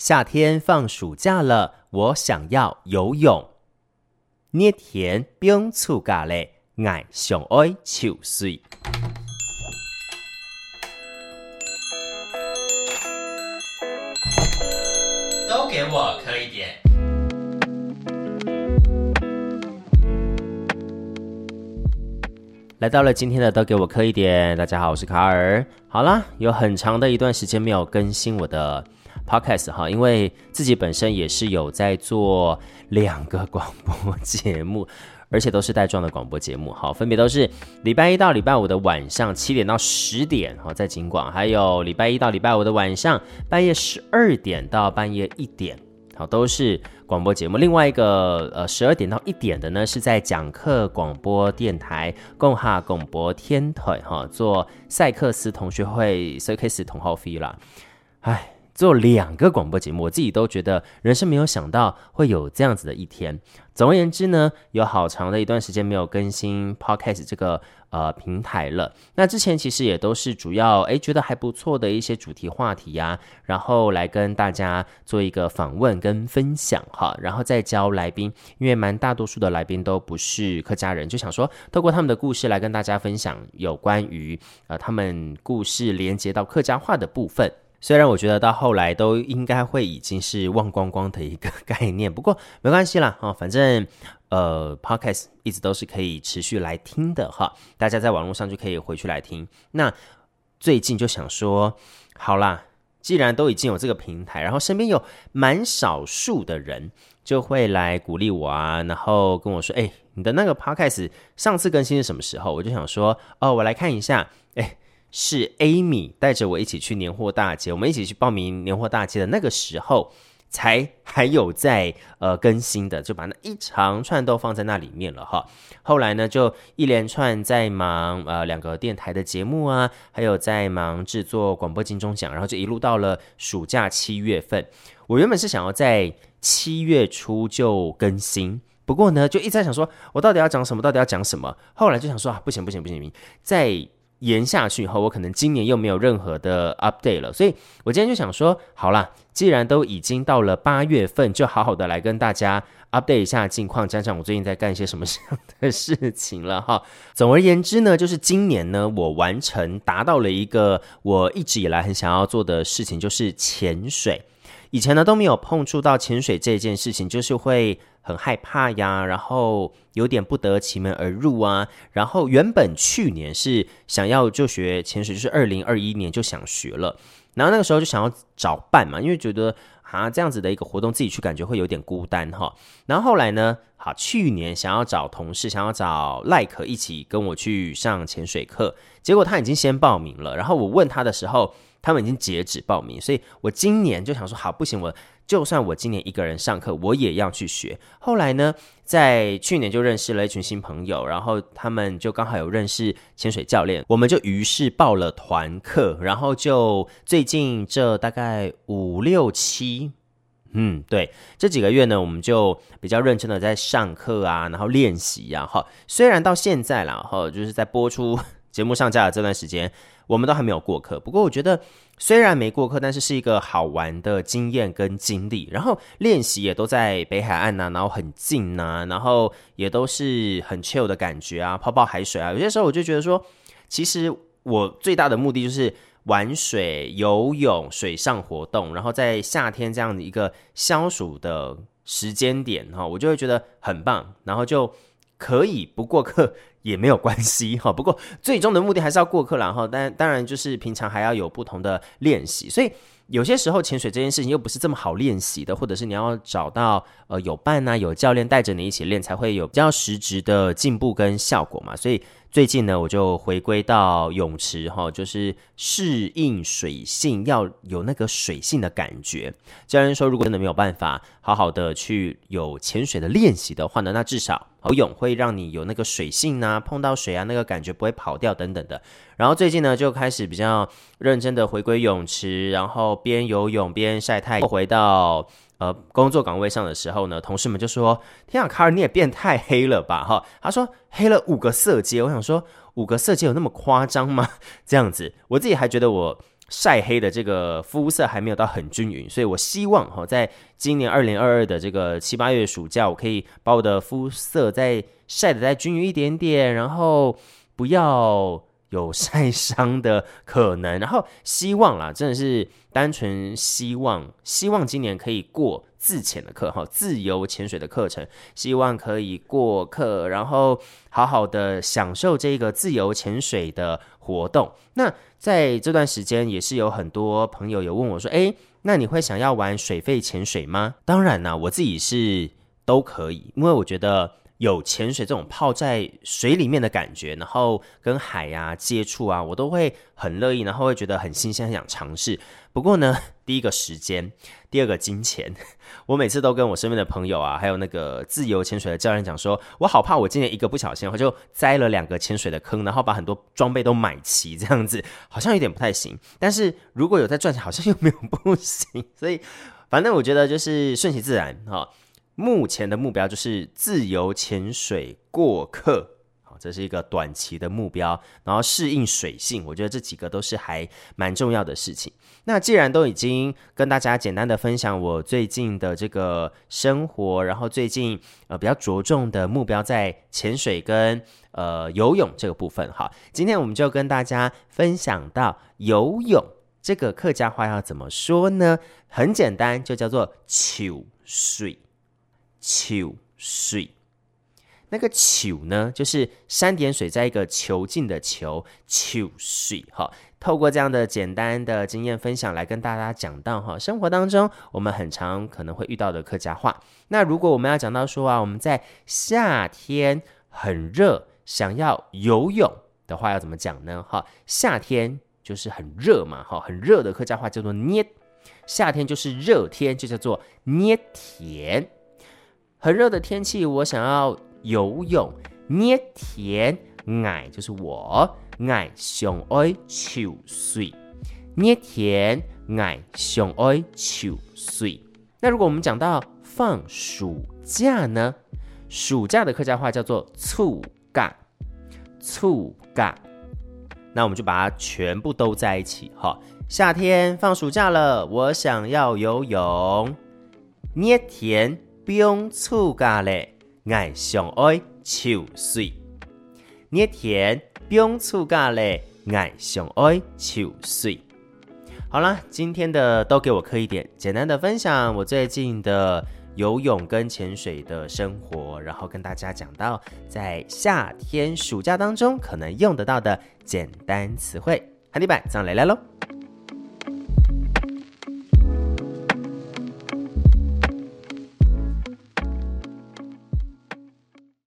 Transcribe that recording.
夏天放暑假了，我想要游泳。热天冰醋咖喱，爱上爱秋水。都给我磕一点。来到了今天的都给我磕一点，大家好，我是卡尔。好啦，有很长的一段时间没有更新我的 podcast 哈，因为自己本身也是有在做两个广播 节目，而且都是带状的广播节目好，分别都是礼拜一到礼拜五的晚上七点到十点哈，在警广，还有礼拜一到礼拜五的晚上半夜十二点到半夜一点。好，都是广播节目。另外一个，呃，十二点到一点的呢，是在讲课广播电台共哈广播天台哈，做赛克斯同学会赛克斯同好飞啦。做两个广播节目，我自己都觉得人生没有想到会有这样子的一天。总而言之呢，有好长的一段时间没有更新 Podcast 这个呃平台了。那之前其实也都是主要诶觉得还不错的一些主题话题呀、然后来跟大家做一个访问跟分享哈，然后再教来宾，因为蛮大多数的来宾都不是客家人，就想说透过他们的故事来跟大家分享有关于呃他们故事连接到客家话的部分。虽然我觉得到后来都应该会已经是忘光光的一个 概念，不过没关系啦，哈，反正呃，Podcast 一直都是可以持续来听的哈，大家在网络上就可以回去来听。那最近就想说，好啦，既然都已经有这个平台，然后身边有蛮少数的人就会来鼓励我啊，然后跟我说，哎，你的那个 Podcast 上次更新是什么时候？我就想说，哦，我来看一下，哎。是 Amy 带着我一起去年货大街，我们一起去报名年货大街的那个时候，才还有在呃更新的，就把那一长串都放在那里面了哈。后来呢，就一连串在忙呃两个电台的节目啊，还有在忙制作广播金钟奖，然后就一路到了暑假七月份。我原本是想要在七月初就更新，不过呢，就一直在想说，我到底要讲什么？到底要讲什么？后来就想说啊，不行不行不行不行，在。延下去以后，我可能今年又没有任何的 update 了，所以我今天就想说，好啦，既然都已经到了八月份，就好好的来跟大家 update 一下近况，讲讲我最近在干一些什么样的事情了哈。总而言之呢，就是今年呢，我完成达到了一个我一直以来很想要做的事情，就是潜水。以前呢都没有碰触到潜水这件事情，就是会很害怕呀，然后有点不得其门而入啊。然后原本去年是想要就学潜水，就是二零二一年就想学了。然后那个时候就想要找伴嘛，因为觉得啊这样子的一个活动自己去感觉会有点孤单哈。然后后来呢，好去年想要找同事，想要找赖可一起跟我去上潜水课，结果他已经先报名了。然后我问他的时候，他们已经截止报名，所以我今年就想说，好，不行，我就算我今年一个人上课，我也要去学。后来呢，在去年就认识了一群新朋友，然后他们就刚好有认识潜水教练，我们就于是报了团课，然后就最近这大概五六七，嗯，对，这几个月呢，我们就比较认真的在上课啊，然后练习呀，哈，虽然到现在了，哈，就是在播出节目上架的这段时间。我们都还没有过课，不过我觉得虽然没过课，但是是一个好玩的经验跟经历。然后练习也都在北海岸呐，然后很近呐，然后也都是很 chill 的感觉啊，泡泡海水啊。有些时候我就觉得说，其实我最大的目的就是玩水、游泳、水上活动。然后在夏天这样的一个消暑的时间点哈，我就会觉得很棒，然后就可以不过课。也没有关系 哈，不过最终的目的还是要过课，然后但当然就是平常还要有不同的练习，所以有些时候潜水这件事情又不是这么好练习的，或者是你要找到呃有伴呐、有教练带着你一起练，才会有比较实质的进步跟效果嘛，所以。最近呢，我就回归到泳池哈，就是适应水性，要有那个水性的感觉。教练说，如果真的没有办法好好的去有潜水的练习的话呢，那至少游泳会让你有那个水性啊，碰到水啊，那个感觉不会跑掉等等的。然后最近呢，就开始比较认真的回归泳池，然后边游泳边晒太阳，回到。呃，工作岗位上的时候呢，同事们就说：“天啊，卡尔你也变太黑了吧？”哈，他说黑了五个色阶。我想说，五个色阶有那么夸张吗？这样子，我自己还觉得我晒黑的这个肤色还没有到很均匀，所以我希望哈，在今年二零二二的这个七八月暑假，我可以把我的肤色再晒得再均匀一点点，然后不要有晒伤的可能，然后希望啦，真的是单纯希望，希望今年可以过自潜的课哈，自由潜水的课程，希望可以过课，然后好好的享受这个自由潜水的活动。那在这段时间，也是有很多朋友有问我说：“诶，那你会想要玩水肺潜水吗？”当然啦，我自己是都可以，因为我觉得有潜水这种泡在水里面的感觉，然后跟海呀接触啊，我都会很乐意，然后会觉得很新鲜，很想尝试。不过呢，第一个时间，第二个金钱，我每次都跟我身边的朋友啊，还有那个自由潜水的教练讲说，我好怕我今年一个不小心，我就栽了两个潜水的坑，然后把很多装备都买齐，这样子 好像有点不太行。但是如果有在赚钱，好像又没有不行。所以反正我觉得就是顺其自然哈。目前的目标就是自由潜水过客。好这是一个短期的目标，然后适应水性，我觉得这几个都是还蛮重要的事情。那既然都已经跟大家简单的分享我最近的这个生活，然后最近呃比较着重的目标在潜水跟呃游泳这个部分，好，今天我们就跟大家分享到游泳这个客家话要怎么说呢？很简单，就叫做球水，球水。那个球呢，就是三点水在一个囚禁的囚，球水哈。透过这样的简单的经验分享来跟大家讲到哈，生活当中我们很常可能会遇到的客家话。那如果我们要讲到说啊，我们在夏天很热，想要游泳的话，要怎么讲呢？哈，夏天就是很热嘛，哈，很热的客家话叫做捏。夏天就是热天，就叫做捏田。很热的天气，我想要。游泳，捏田，爱就是我，爱上爱秋水，捏田，爱上爱秋水。那如果我们讲到放暑假呢？暑假的客家话叫做促假，促假。那我们就把它全部都在一起哈。夏天放暑假了，我想要游泳，捏田不用促假嘞。爱上爱秋水，捏田不用出嘎嘞，爱上爱秋水。好啦，今天的都给我磕一点，简单的分享我最近的游泳跟潜水的生活，然后跟大家讲到在夏天暑假当中可能用得到的简单词汇。海底版，这样来来喽。